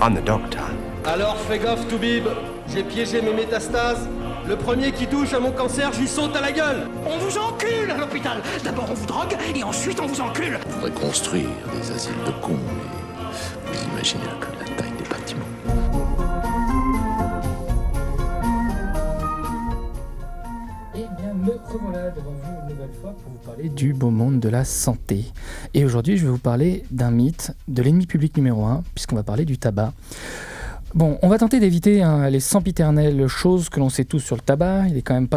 I'm the doctor. Alors fais gaffe, Toubib. J'ai piégé mes métastases. Le premier qui touche à mon cancer, j'y saute à la gueule. On vous encule à l'hôpital. D'abord on vous drogue et ensuite on vous encule. On pourrait construire des asiles de cons, mais vous imaginez que la taille des bâtiments. Eh bien, me revoilà devant vous pour vous parler du beau monde de la santé. Et aujourd'hui, je vais vous parler d'un mythe, de l'ennemi public numéro un, puisqu'on va parler du tabac. Bon, on va tenter d'éviter hein, les sempiternelles choses que l'on sait tous sur le tabac. Il est quand même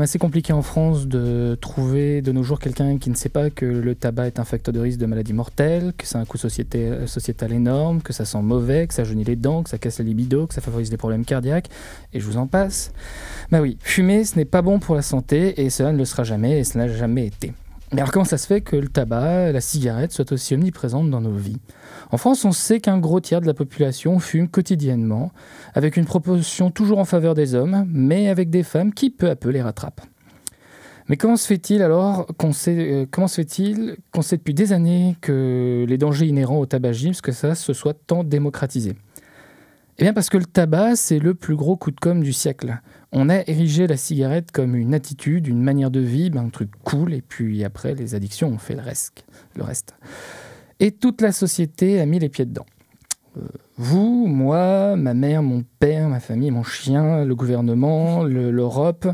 assez compliqué en France de trouver de nos jours quelqu'un qui ne sait pas que le tabac est un facteur de risque de maladie mortelle, que c'est un coût société, sociétal énorme, que ça sent mauvais, que ça jaunit les dents, que ça casse la libido, que ça favorise les problèmes cardiaques, et je vous en passe. Bah oui, fumer, ce n'est pas bon pour la santé, et cela ne le sera jamais, et cela n'a jamais été. Alors comment ça se fait que le tabac, la cigarette soient aussi omniprésentes dans nos vies? En France, on sait qu'un gros tiers de la population fume quotidiennement, avec une proportion toujours en faveur des hommes, mais avec des femmes qui peu à peu les rattrapent. Mais comment se fait-il alors qu'on sait, euh, qu'on sait depuis des années que les dangers inhérents au tabagisme, que ça se soit tant démocratisé? Eh bien parce que le tabac, c'est le plus gros coup de com' du siècle on a érigé la cigarette comme une attitude, une manière de vivre, un truc cool, et puis après, les addictions ont fait le reste. Et toute la société a mis les pieds dedans. Euh, vous, moi, ma mère, mon père, ma famille, mon chien, le gouvernement, l'Europe,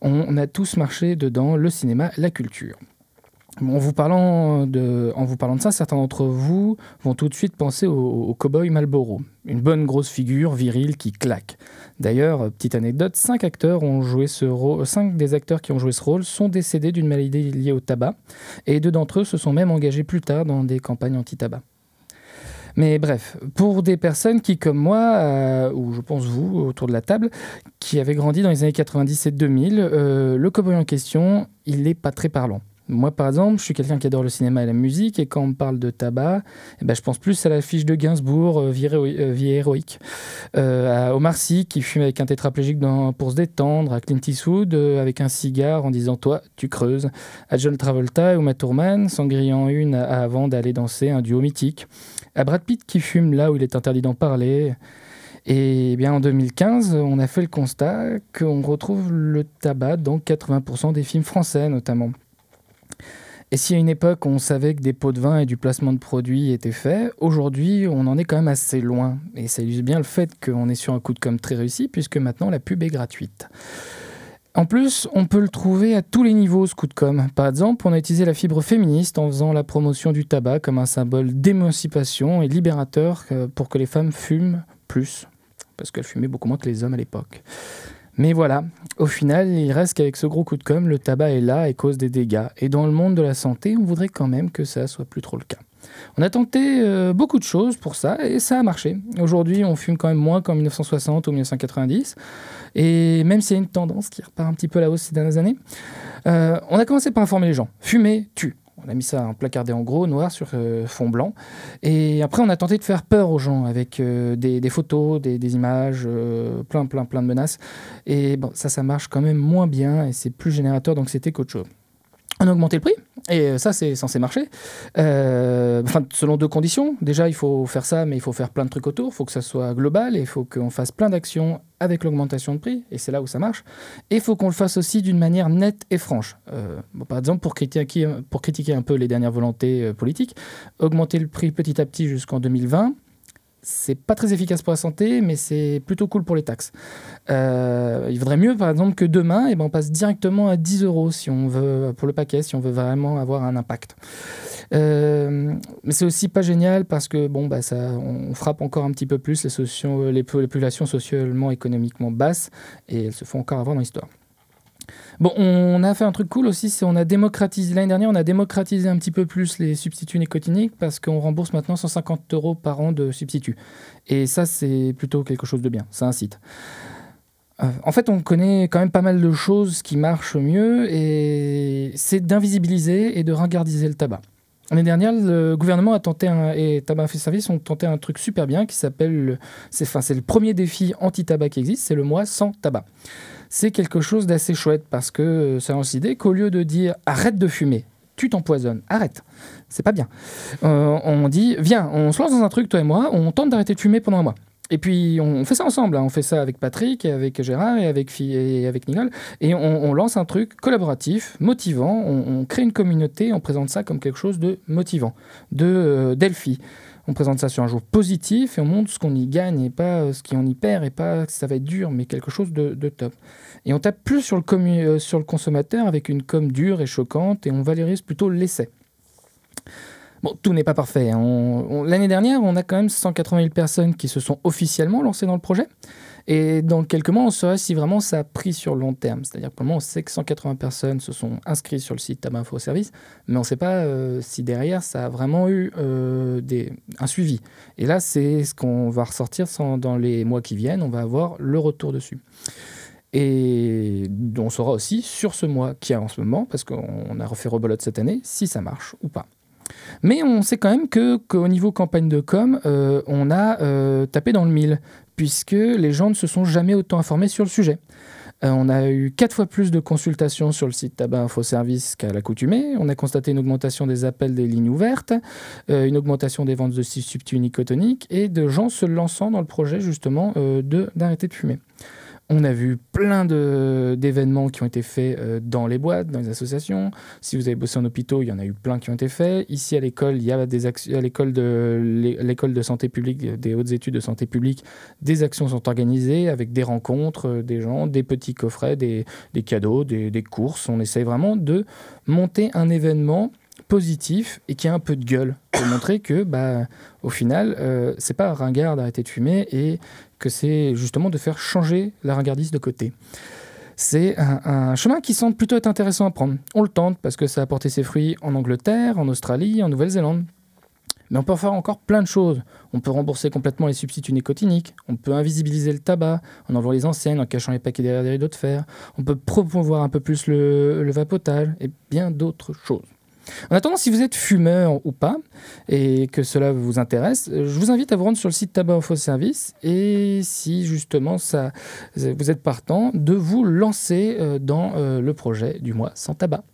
on a tous marché dedans, le cinéma, la culture. En vous, parlant de, ça, certains d'entre vous vont tout de suite penser au, au cowboy Marlboro, une bonne grosse figure virile qui claque. D'ailleurs, petite anecdote, cinq acteurs ont joué ce rôle, cinq des acteurs qui ont joué ce rôle sont décédés d'une maladie liée au tabac, et deux d'entre eux se sont même engagés plus tard dans des campagnes anti-tabac. Mais bref, pour des personnes qui, comme moi, euh, ou je pense vous, autour de la table, qui avaient grandi dans les années 90 et 2000, euh, le cowboy en question, il n'est pas très parlant. Moi, par exemple, je suis quelqu'un qui adore le cinéma et la musique, et quand on parle de tabac, eh ben, je pense plus à la fiche de Gainsbourg, euh, vie, euh, héroïque, euh, à Omar Sy qui fume avec un tétraplégique pour se détendre, à Clint Eastwood avec un cigare en disant Toi, tu creuses, à John Travolta et Uma Thurman s'en grillant une avant d'aller danser un duo mythique, à Brad Pitt qui fume là où il est interdit d'en parler. Et eh bien en 2015, on a fait le constat qu'on retrouve le tabac dans 80% des films français notamment. Et si à une époque on savait que des pots de vin et du placement de produits étaient faits, aujourd'hui on en est quand même assez loin. Et ça illustre bien le fait qu'on est sur un coup de com très réussi puisque maintenant la pub est gratuite. En plus, on peut le trouver à tous les niveaux, ce coup de com. Par exemple, on a utilisé la fibre féministe en faisant la promotion du tabac comme un symbole d'émancipation et libérateur euh, pour que les femmes fument plus, parce qu'elles fumaient beaucoup moins que les hommes à l'époque. Mais voilà, au final, il reste qu'avec ce gros coup de com', le tabac est là et cause des dégâts. Et dans le monde de la santé, on voudrait quand même que ça soit plus trop le cas. On a tenté euh, beaucoup de choses pour ça et ça a marché. Aujourd'hui, on fume quand même moins qu'en 1960 ou 1990. Et même s'il y a une tendance qui repart un petit peu à la hausse ces dernières années, euh, on a commencé par informer les gens. Fumer tue. On a mis ça en placardé en gros, noir sur euh, fond blanc. Et après, on a tenté de faire peur aux gens avec euh, des, photos, des, images, euh, plein, plein, plein de menaces. Et ça, ça marche quand même moins bien et c'est plus générateur d'anxiété qu'autre chose. On a augmenté le prix, et ça, c'est censé marcher. enfin, selon deux conditions. Déjà, il faut faire ça, mais il faut faire plein de trucs autour. Il faut que ça soit global et il faut qu'on fasse plein d'actions avec l'augmentation de prix, et c'est là où ça marche. Et il faut qu'on le fasse aussi d'une manière nette et franche. Euh, par exemple, pour critiquer, pour critiquer un peu les dernières volontés euh, politiques, augmenter le prix petit à petit jusqu'en 2020, c'est pas très efficace pour la santé, mais c'est plutôt cool pour les taxes. Euh, il vaudrait mieux, par exemple, que demain, eh ben, on passe directement à 10 euros si on veut, pour le paquet, si on veut vraiment avoir un impact. Euh, mais c'est aussi pas génial parce que bon, bah, ça, on frappe encore un petit peu plus les, les populations socialement, économiquement basses et elles se font encore avoir dans l'histoire. Bon, on a fait un truc cool aussi, c'est on a démocratisé l'année dernière, on a démocratisé un petit peu plus les substituts nicotiniques parce qu'on rembourse maintenant 150 euros par an de substituts. Et ça, c'est plutôt quelque chose de bien, ça incite. Euh, en fait, on connaît quand même pas mal de choses qui marchent mieux et c'est d'invisibiliser et de ringardiser le tabac. L'année dernière, le gouvernement a tenté un, et Tabac fait service ont tenté un truc super bien qui s'appelle, c'est enfin, le premier défi anti-tabac qui existe, c'est le mois sans tabac. C'est quelque chose d'assez chouette parce que euh, ça lance l'idée qu'au lieu de dire arrête de fumer, tu t'empoisonnes. Arrête, c'est pas bien. Euh, on dit, viens, on se lance dans un truc, toi et moi, on tente d'arrêter de fumer pendant un mois. Et puis on fait ça ensemble, hein. on fait ça avec Patrick, et avec Gérard et avec, et avec Nicole, et on, lance un truc collaboratif, motivant, on, crée une communauté, on présente ça comme quelque chose de motivant, de euh, Delphi. On présente ça sur un jour positif et on montre ce qu'on y gagne et pas euh, ce qu'on y perd et pas que ça va être dur, mais quelque chose de, top. Et on tape plus sur le, euh, sur le consommateur avec une com dure et choquante et on valorise plutôt l'essai. Bon, tout n'est pas parfait. Hein. L'année dernière, on a quand même 180 000 personnes qui se sont officiellement lancées dans le projet. Et dans quelques mois, on saurait si vraiment ça a pris sur long terme. C'est-à-dire que pour le moment, on sait que 180 personnes se sont inscrites sur le site Tabac Info Service, mais on ne sait pas euh, si derrière ça a vraiment eu euh, un suivi. Et là, c'est ce qu'on va ressortir dans les mois qui viennent. On va avoir le retour dessus. Et on saura aussi sur ce mois qui a en ce moment, parce qu'on a refait Rebelote cette année, si ça marche ou pas. Mais on sait quand même qu'au niveau campagne de com, euh, on a euh, tapé dans le mille, puisque les gens ne se sont jamais autant informés sur le sujet. Euh, on a eu quatre fois plus de consultations sur le site Tabac Info Service qu'à l'accoutumée. On a constaté une augmentation des appels des lignes ouvertes, une augmentation des ventes de substituts nicotoniques et de gens se lançant dans le projet justement d'arrêter de fumer. On a vu plein d'événements qui ont été faits euh, dans les boîtes, dans les associations. Si vous avez bossé en hôpitaux, il y en a eu plein qui ont été faits. Ici à l'école, il y a des à l'école de santé publique, des hautes études de santé publique, des actions sont organisées avec des rencontres, euh, des gens, des petits coffrets, des, cadeaux, des, des courses. On essaye vraiment de monter un événement positif et qui a un peu de gueule pour montrer que bah au final euh, c'est pas ringard d'arrêter de fumer et que c'est justement de faire changer la ringardise de côté. C'est un, chemin qui semble plutôt être intéressant à prendre. On le tente parce que ça a porté ses fruits en Angleterre, en Australie, en Nouvelle-Zélande. Mais on peut faire encore plein de choses. On peut rembourser complètement les substituts nicotiniques, on peut invisibiliser le tabac en enlevant les enseignes, en cachant les paquets derrière des rideaux de fer, on peut promouvoir un peu plus le vapotage et bien d'autres choses. En attendant, si vous êtes fumeur ou pas, et que cela vous intéresse, je vous invite à vous rendre sur le site Tabac Info Service, et si justement ça, vous êtes partant, de vous lancer euh, dans euh, le projet du mois sans tabac.